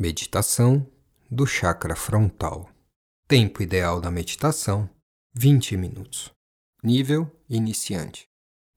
Meditação do chakra frontal. Tempo ideal da meditação: 20 minutos. Nível iniciante.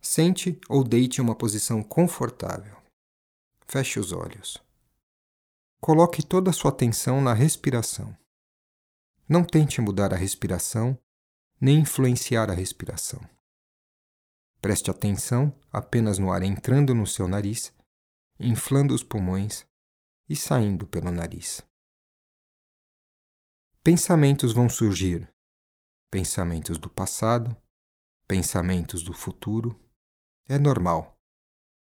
Sente ou deite em uma posição confortável. Feche os olhos. Coloque toda a sua atenção na respiração. Não tente mudar a respiração nem influenciar a respiração. Preste atenção apenas no ar entrando no seu nariz, inflando os pulmões e saindo pelo nariz. Pensamentos vão surgir. Pensamentos do passado, pensamentos do futuro. É normal.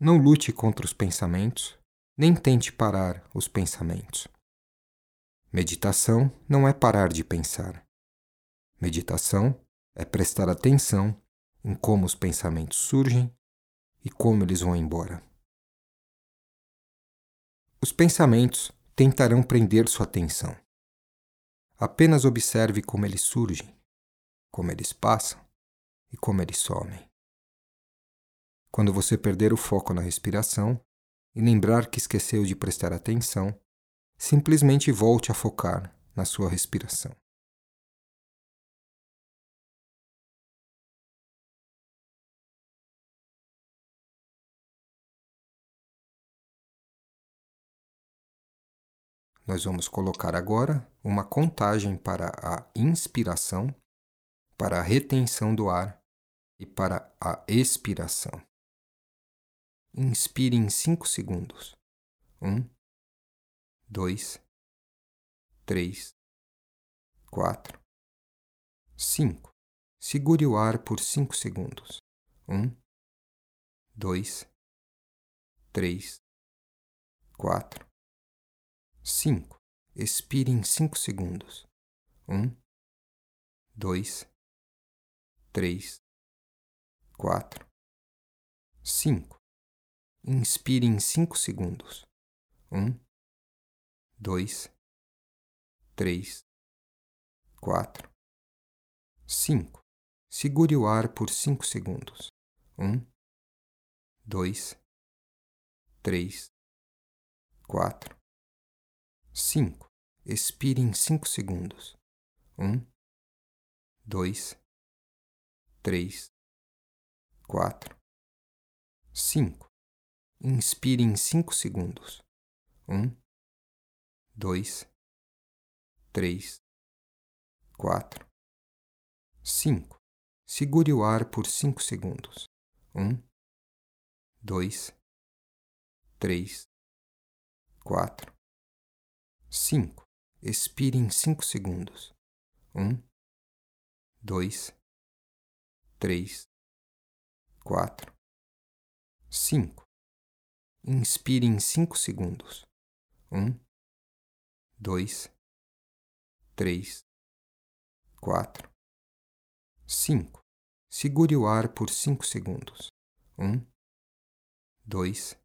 Não lute contra os pensamentos, nem tente parar os pensamentos. Meditação não é parar de pensar. Meditação é prestar atenção em como os pensamentos surgem e como eles vão embora. Os pensamentos tentarão prender sua atenção. Apenas observe como eles surgem, como eles passam e como eles somem. Quando você perder o foco na respiração e lembrar que esqueceu de prestar atenção, simplesmente volte a focar na sua respiração. Nós vamos colocar agora uma contagem para a inspiração, para a retenção do ar e para a expiração. Inspire em 5 segundos. 1, 2, 3, 4, 5. Segure o ar por 5 segundos. 1, 2, 3, 4, 5. Expire em 5 segundos. 1, 2, 3, 4, 5. Inspire em 5 segundos. 1, 2, 3, 4, 5. Segure o ar por 5 segundos. 1, 2, 3, 4, 5. Expire em 5 segundos. 1, 2, 3, 4, 5. Inspire em 5 segundos. 1, 2, 3, 4, 5. Segure o ar por 5 segundos. 1, 2, 3, 4, 5. Expire em 5 segundos. 1, 2, 3, 4, 5. Inspire em 5 segundos. 1, 2, 3, 4, 5. Segure o ar por 5 segundos. 1, 2,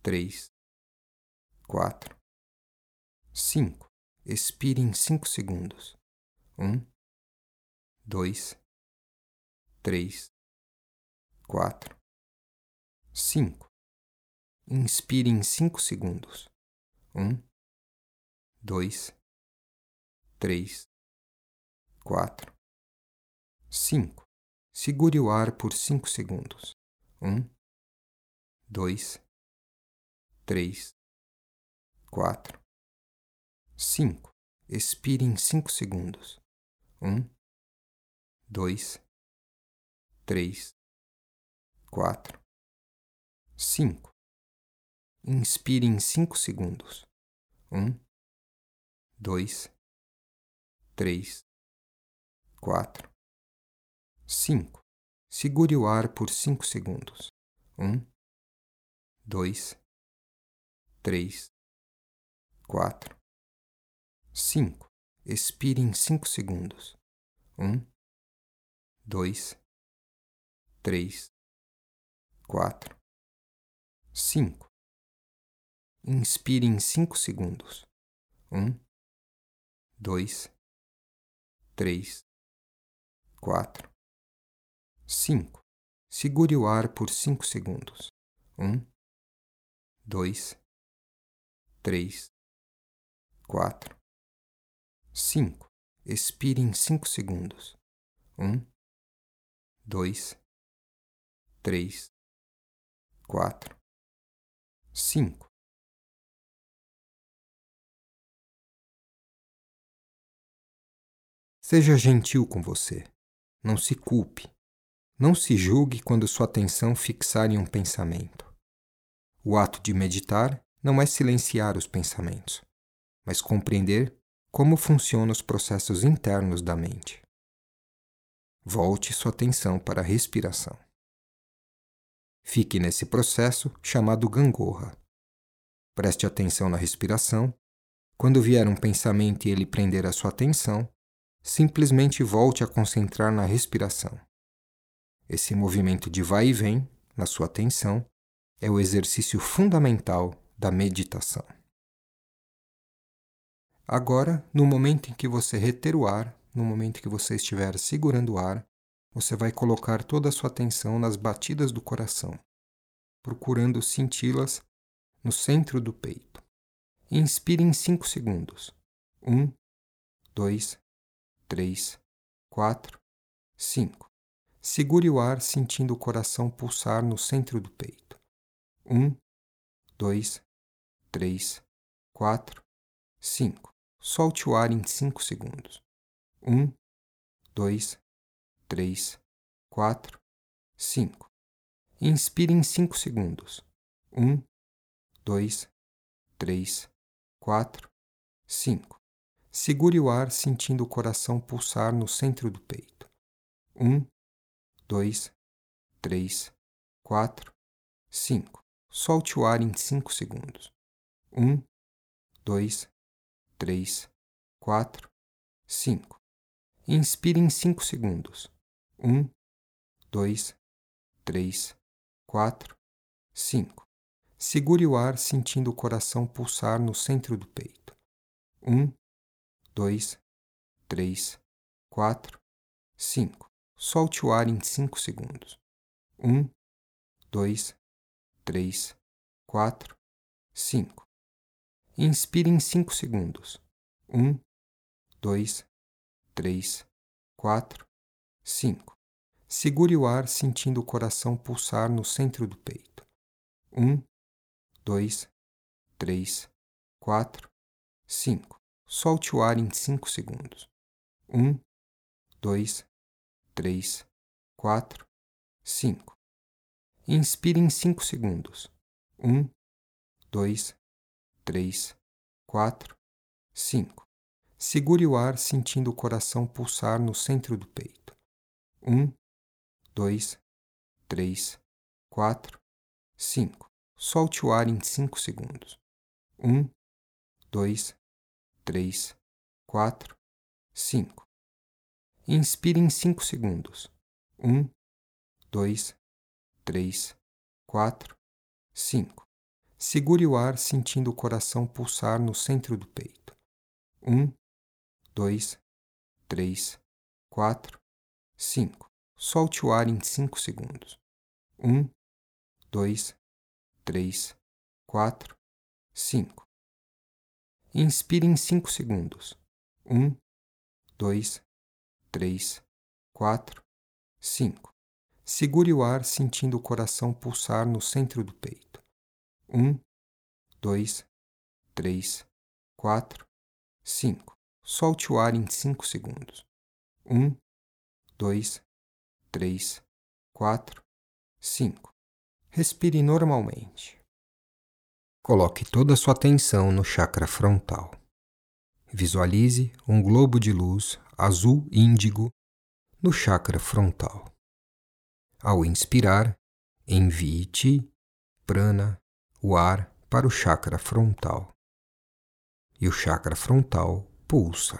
3, 4, 5. Expire em 5 segundos. 1, 2, 3, 4, 5. Inspire em 5 segundos. 1, 2, 3, 4, 5. Segure o ar por 5 segundos. 1, 2, 3, 4, 5. Expire em 5 segundos. 1, 2, 3, 4, 5. Inspire em 5 segundos. 1, 2, 3, 4, 5. Segure o ar por 5 segundos. 1, 2, 3, 4, 5. Expire em 5 segundos. 1, 2, 3, 4, 5. Inspire em 5 segundos. 1, 2, 3, 4, 5. Segure o ar por 5 segundos. 1, 2, 3, quatro, cinco. Expire em cinco segundos. Um, dois, três, quatro, cinco. Seja gentil com você. Não se culpe. Não se julgue quando sua atenção fixar em um pensamento. O ato de meditar não é silenciar os pensamentos, mas compreender como funcionam os processos internos da mente. Volte sua atenção para a respiração. Fique nesse processo chamado gangorra. Preste atenção na respiração. Quando vier um pensamento e ele prender a sua atenção, simplesmente volte a concentrar na respiração. Esse movimento de vai e vem, na sua atenção, é o exercício fundamental da meditação. Agora, no momento em que você reter o ar, no momento que você estiver segurando o ar, você vai colocar toda a sua atenção nas batidas do coração, procurando senti-las no centro do peito. Inspire em 5 segundos. 1, 2, 3, 4, 5. Segure o ar sentindo o coração pulsar no centro do peito. 1, 2, 3, 4, 5. Solte o ar em 5 segundos. 1, 2, 3, 4, 5. Inspire em 5 segundos. 1, 2, 3, 4, 5. Segure o ar sentindo o coração pulsar no centro do peito. 1, 2, 3, 4, 5. Solte o ar em 5 segundos. 1, 2, 3, 4, 5. Inspire em 5 segundos. 1, 2, 3, 4, 5. Segure o ar sentindo o coração pulsar no centro do peito. 1, 2, 3, 4, 5. Solte o ar em 5 segundos. 1, 2, 3, 4, 5. Inspire em 5 segundos. 1, 2, 3, 4, 5. Segure o ar sentindo o coração pulsar no centro do peito. 1, 2, 3, 4, 5. Solte o ar em 5 segundos. 1, 2, 3, 4, 5. Inspire em 5 segundos. 1, 2, 3, 4, 5. Segure o ar sentindo o coração pulsar no centro do peito. 1, 2, 3, 4, 5. Solte o ar em 5 segundos. 1, 2, 3, 4, 5. Inspire em 5 segundos. 1, 2, 3, 4, 5. Segure o ar sentindo o coração pulsar no centro do peito. 1, 2, 3, 4, 5. Solte o ar em 5 segundos. 1, 2, 3, 4, 5. Inspire em 5 segundos. 1, 2, 3, 4, 5. Segure o ar sentindo o coração pulsar no centro do peito. 1, 2, 3, 4, 5. Solte o ar em 5 segundos. 1, 2, 3, 4, 5. Respire normalmente. Coloque toda a sua atenção no chakra frontal. Visualize um globo de luz azul índigo no chakra frontal. Ao inspirar, envie Ti, prana, o ar para o chakra frontal. E o chakra frontal pulsa.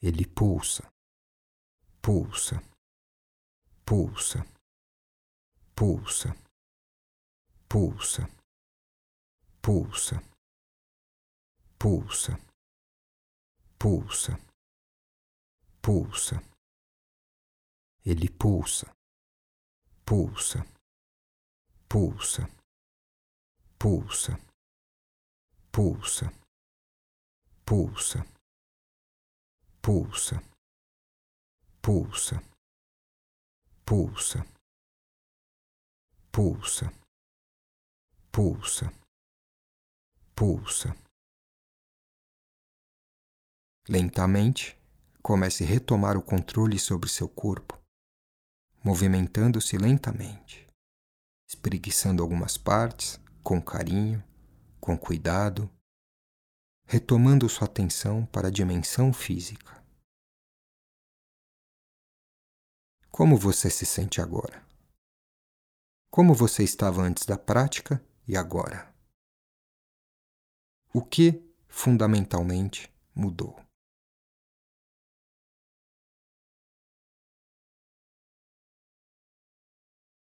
Ele pulsa, pulsa, pulsa, pulsa, pulsa. Pulsa, pulsa, pulsa, pulsa. Ele pulsa, pulsa, pulsa, pulsa, pulsa, pulsa, pulsa, pulsa, pulsa, pulsa, pulsa, pulsa. Lentamente, comece a retomar o controle sobre seu corpo, movimentando-se lentamente, espreguiçando algumas partes com carinho, com cuidado, retomando sua atenção para a dimensão física. Como você se sente agora? Como você estava antes da prática e agora? O que, fundamentalmente, mudou?